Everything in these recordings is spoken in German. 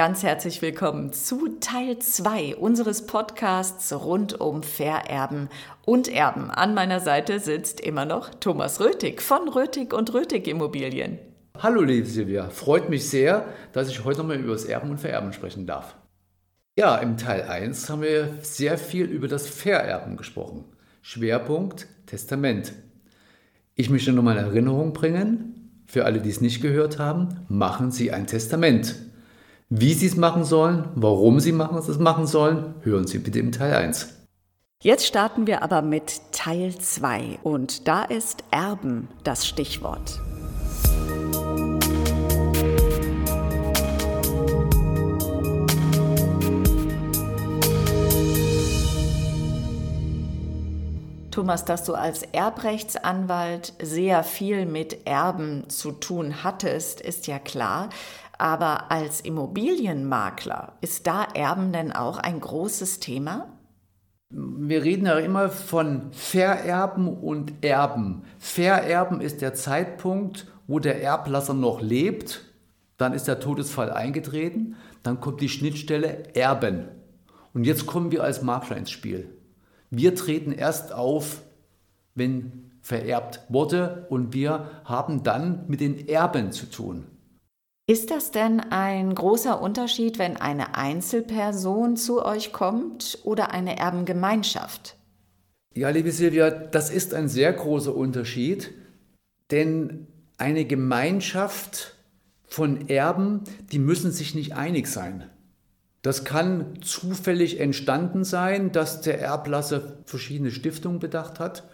Ganz herzlich willkommen zu Teil 2 unseres Podcasts rund um Vererben und Erben. An meiner Seite sitzt immer noch Thomas Rötig von Rötig und Rötig Immobilien. Hallo liebe Silvia, freut mich sehr, dass ich heute nochmal über das Erben und Vererben sprechen darf. Ja, im Teil 1 haben wir sehr viel über das Vererben gesprochen. Schwerpunkt Testament. Ich möchte nochmal in Erinnerung bringen, für alle, die es nicht gehört haben, machen Sie ein Testament. Wie Sie es machen sollen, warum Sie es machen sollen, hören Sie bitte im Teil 1. Jetzt starten wir aber mit Teil 2 und da ist Erben das Stichwort. Thomas, dass du als Erbrechtsanwalt sehr viel mit Erben zu tun hattest, ist ja klar. Aber als Immobilienmakler ist da Erben denn auch ein großes Thema? Wir reden ja immer von Vererben und Erben. Vererben ist der Zeitpunkt, wo der Erblasser noch lebt. Dann ist der Todesfall eingetreten. Dann kommt die Schnittstelle Erben. Und jetzt kommen wir als Makler ins Spiel. Wir treten erst auf, wenn vererbt wurde und wir haben dann mit den Erben zu tun. Ist das denn ein großer Unterschied, wenn eine Einzelperson zu euch kommt oder eine Erbengemeinschaft? Ja, liebe Silvia, das ist ein sehr großer Unterschied, denn eine Gemeinschaft von Erben, die müssen sich nicht einig sein. Das kann zufällig entstanden sein, dass der Erblasser verschiedene Stiftungen bedacht hat,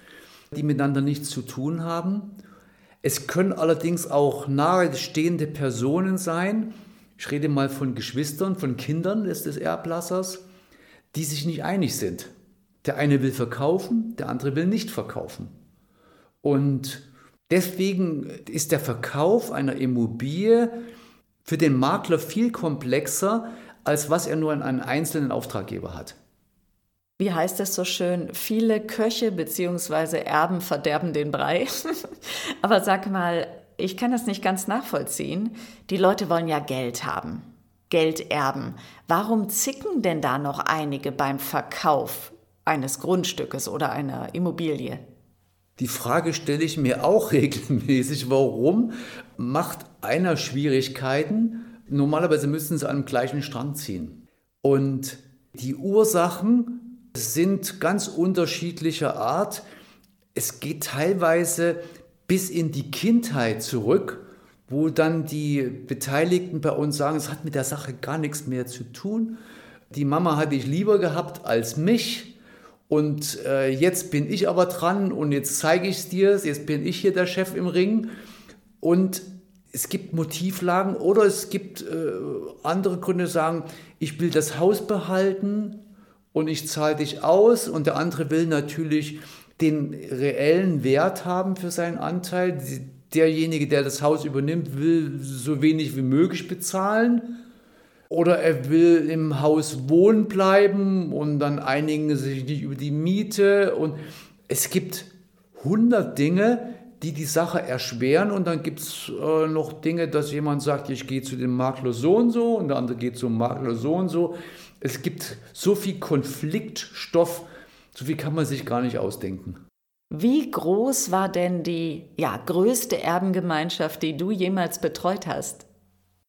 die miteinander nichts zu tun haben. Es können allerdings auch nahestehende Personen sein, ich rede mal von Geschwistern, von Kindern des Erblassers, die sich nicht einig sind. Der eine will verkaufen, der andere will nicht verkaufen. Und deswegen ist der Verkauf einer Immobilie für den Makler viel komplexer, als was er nur an einen einzelnen Auftraggeber hat wie heißt es so schön, viele Köche bzw. Erben verderben den Brei. Aber sag mal, ich kann das nicht ganz nachvollziehen. Die Leute wollen ja Geld haben, Geld erben. Warum zicken denn da noch einige beim Verkauf eines Grundstückes oder einer Immobilie? Die Frage stelle ich mir auch regelmäßig. Warum macht einer Schwierigkeiten? Normalerweise müssen sie an dem gleichen Strang ziehen. Und die Ursachen sind ganz unterschiedlicher Art. Es geht teilweise bis in die Kindheit zurück, wo dann die Beteiligten bei uns sagen, es hat mit der Sache gar nichts mehr zu tun. Die Mama hatte ich lieber gehabt als mich. Und äh, jetzt bin ich aber dran und jetzt zeige ich es dir, jetzt bin ich hier der Chef im Ring. Und es gibt Motivlagen oder es gibt äh, andere Gründe, sagen, ich will das Haus behalten und ich zahle dich aus und der andere will natürlich den reellen Wert haben für seinen Anteil. Derjenige, der das Haus übernimmt, will so wenig wie möglich bezahlen. Oder er will im Haus wohnen bleiben und dann einigen sich nicht über die Miete. Und es gibt 100 Dinge, die die Sache erschweren. Und dann gibt es äh, noch Dinge, dass jemand sagt, ich gehe zu dem Makler so und so und der andere geht zum Makler so und so. Es gibt so viel Konfliktstoff, so viel kann man sich gar nicht ausdenken. Wie groß war denn die ja, größte Erbengemeinschaft, die du jemals betreut hast?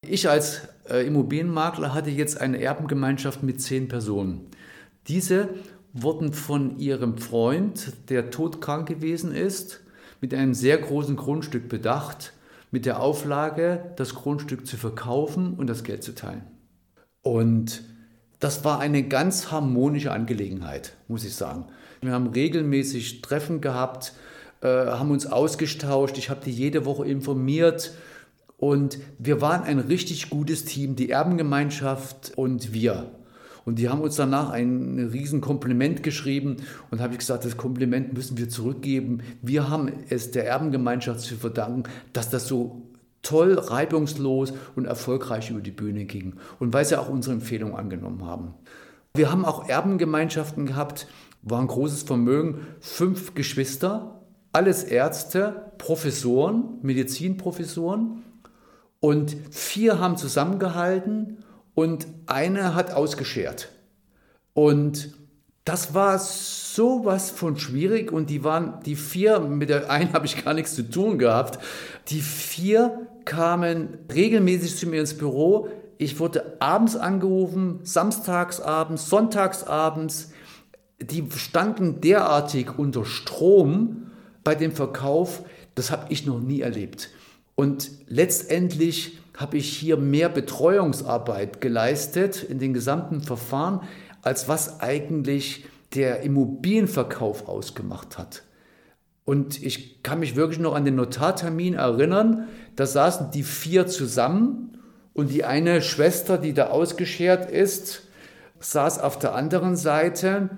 Ich als äh, Immobilienmakler hatte jetzt eine Erbengemeinschaft mit zehn Personen. Diese wurden von ihrem Freund, der todkrank gewesen ist, mit einem sehr großen Grundstück bedacht, mit der Auflage, das Grundstück zu verkaufen und das Geld zu teilen. Und das war eine ganz harmonische Angelegenheit, muss ich sagen. Wir haben regelmäßig Treffen gehabt, äh, haben uns ausgetauscht. Ich habe die jede Woche informiert. Und wir waren ein richtig gutes Team, die Erbengemeinschaft und wir. Und die haben uns danach ein riesen Kompliment geschrieben und habe ich gesagt, das Kompliment müssen wir zurückgeben. Wir haben es der Erbengemeinschaft zu verdanken, dass das so toll, reibungslos und erfolgreich über die Bühne ging und weil sie auch unsere Empfehlung angenommen haben. Wir haben auch Erbengemeinschaften gehabt, war ein großes Vermögen, fünf Geschwister, alles Ärzte, Professoren, Medizinprofessoren und vier haben zusammengehalten und eine hat ausgeschert. Und das war sowas von schwierig und die waren, die vier, mit der einen habe ich gar nichts zu tun gehabt, die vier kamen regelmäßig zu mir ins Büro. Ich wurde abends angerufen, samstagsabends, sonntagsabends. Die standen derartig unter Strom bei dem Verkauf, das habe ich noch nie erlebt. Und letztendlich habe ich hier mehr Betreuungsarbeit geleistet in den gesamten Verfahren, als was eigentlich der Immobilienverkauf ausgemacht hat. Und ich kann mich wirklich noch an den Notartermin erinnern, da saßen die vier zusammen und die eine Schwester, die da ausgeschert ist, saß auf der anderen Seite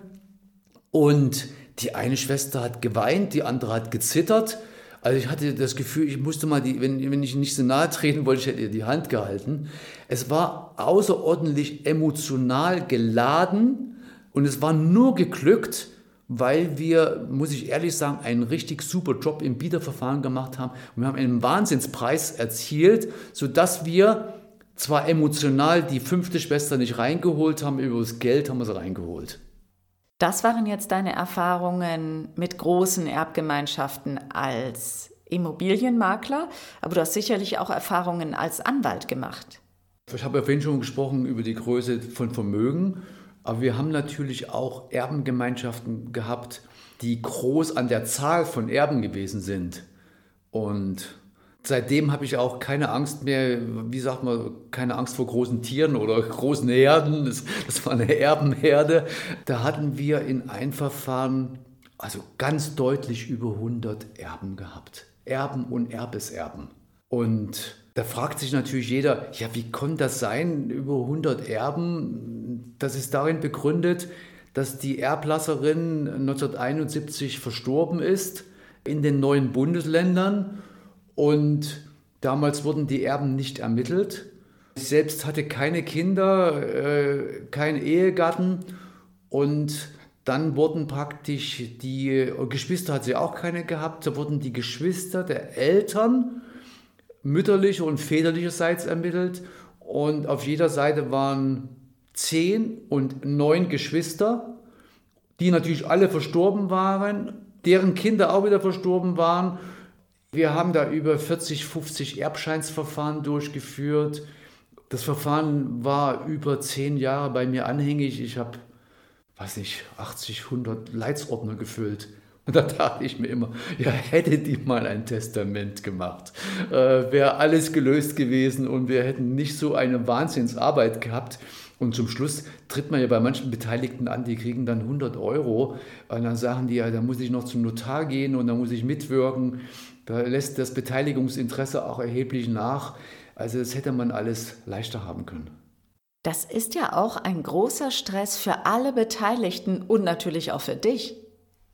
und die eine Schwester hat geweint, die andere hat gezittert. Also ich hatte das Gefühl, ich musste mal die, wenn, wenn ich nicht so nahe treten wollte, ich hätte ihr die Hand gehalten. Es war außerordentlich emotional geladen und es war nur geglückt, weil wir, muss ich ehrlich sagen, einen richtig super Job im Bieterverfahren gemacht haben. Und wir haben einen Wahnsinnspreis erzielt, sodass wir zwar emotional die fünfte Schwester nicht reingeholt haben, über das Geld haben wir sie reingeholt. Das waren jetzt deine Erfahrungen mit großen Erbgemeinschaften als Immobilienmakler, aber du hast sicherlich auch Erfahrungen als Anwalt gemacht. Ich habe ja vorhin schon gesprochen über die Größe von Vermögen. Aber wir haben natürlich auch Erbengemeinschaften gehabt, die groß an der Zahl von Erben gewesen sind. Und seitdem habe ich auch keine Angst mehr, wie sagt man, keine Angst vor großen Tieren oder großen Herden. Das, das war eine Erbenherde. Da hatten wir in ein Verfahren also ganz deutlich über 100 Erben gehabt. Erben und Erbeserben. Und da fragt sich natürlich jeder, ja, wie konnte das sein, über 100 Erben? Das ist darin begründet, dass die Erblasserin 1971 verstorben ist in den neuen Bundesländern und damals wurden die Erben nicht ermittelt. Ich selbst hatte keine Kinder, äh, keinen Ehegatten und dann wurden praktisch die Geschwister hat sie auch keine gehabt, da wurden die Geschwister der Eltern mütterliche und väterlicherseits ermittelt. Und auf jeder Seite waren zehn und neun Geschwister, die natürlich alle verstorben waren, deren Kinder auch wieder verstorben waren. Wir haben da über 40, 50 Erbscheinsverfahren durchgeführt. Das Verfahren war über zehn Jahre bei mir anhängig. Ich habe, weiß nicht, 80, 100 Leitsordner gefüllt. Und da dachte ich mir immer, ja, hätte die mal ein Testament gemacht, äh, wäre alles gelöst gewesen und wir hätten nicht so eine Wahnsinnsarbeit gehabt. Und zum Schluss tritt man ja bei manchen Beteiligten an, die kriegen dann 100 Euro. Und dann sagen die, ja, da muss ich noch zum Notar gehen und da muss ich mitwirken. Da lässt das Beteiligungsinteresse auch erheblich nach. Also das hätte man alles leichter haben können. Das ist ja auch ein großer Stress für alle Beteiligten und natürlich auch für dich.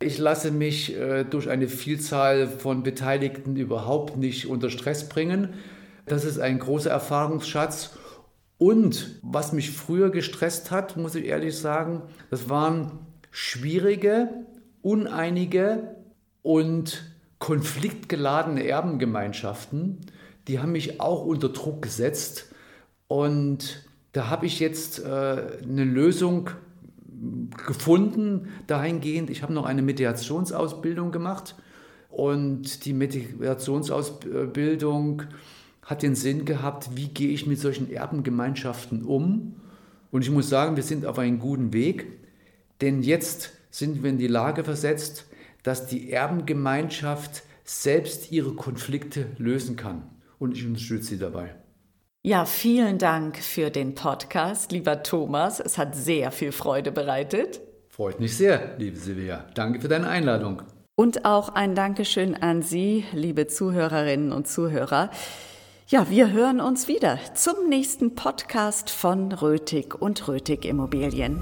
Ich lasse mich äh, durch eine Vielzahl von Beteiligten überhaupt nicht unter Stress bringen. Das ist ein großer Erfahrungsschatz. Und was mich früher gestresst hat, muss ich ehrlich sagen, das waren schwierige, uneinige und konfliktgeladene Erbengemeinschaften. Die haben mich auch unter Druck gesetzt. Und da habe ich jetzt äh, eine Lösung gefunden dahingehend. Ich habe noch eine Mediationsausbildung gemacht und die Mediationsausbildung hat den Sinn gehabt, wie gehe ich mit solchen Erbengemeinschaften um. Und ich muss sagen, wir sind auf einem guten Weg, denn jetzt sind wir in die Lage versetzt, dass die Erbengemeinschaft selbst ihre Konflikte lösen kann. Und ich unterstütze sie dabei. Ja, vielen Dank für den Podcast, lieber Thomas. Es hat sehr viel Freude bereitet. Freut mich sehr, liebe Silvia. Danke für deine Einladung. Und auch ein Dankeschön an Sie, liebe Zuhörerinnen und Zuhörer. Ja, wir hören uns wieder zum nächsten Podcast von Rötig und Rötig Immobilien.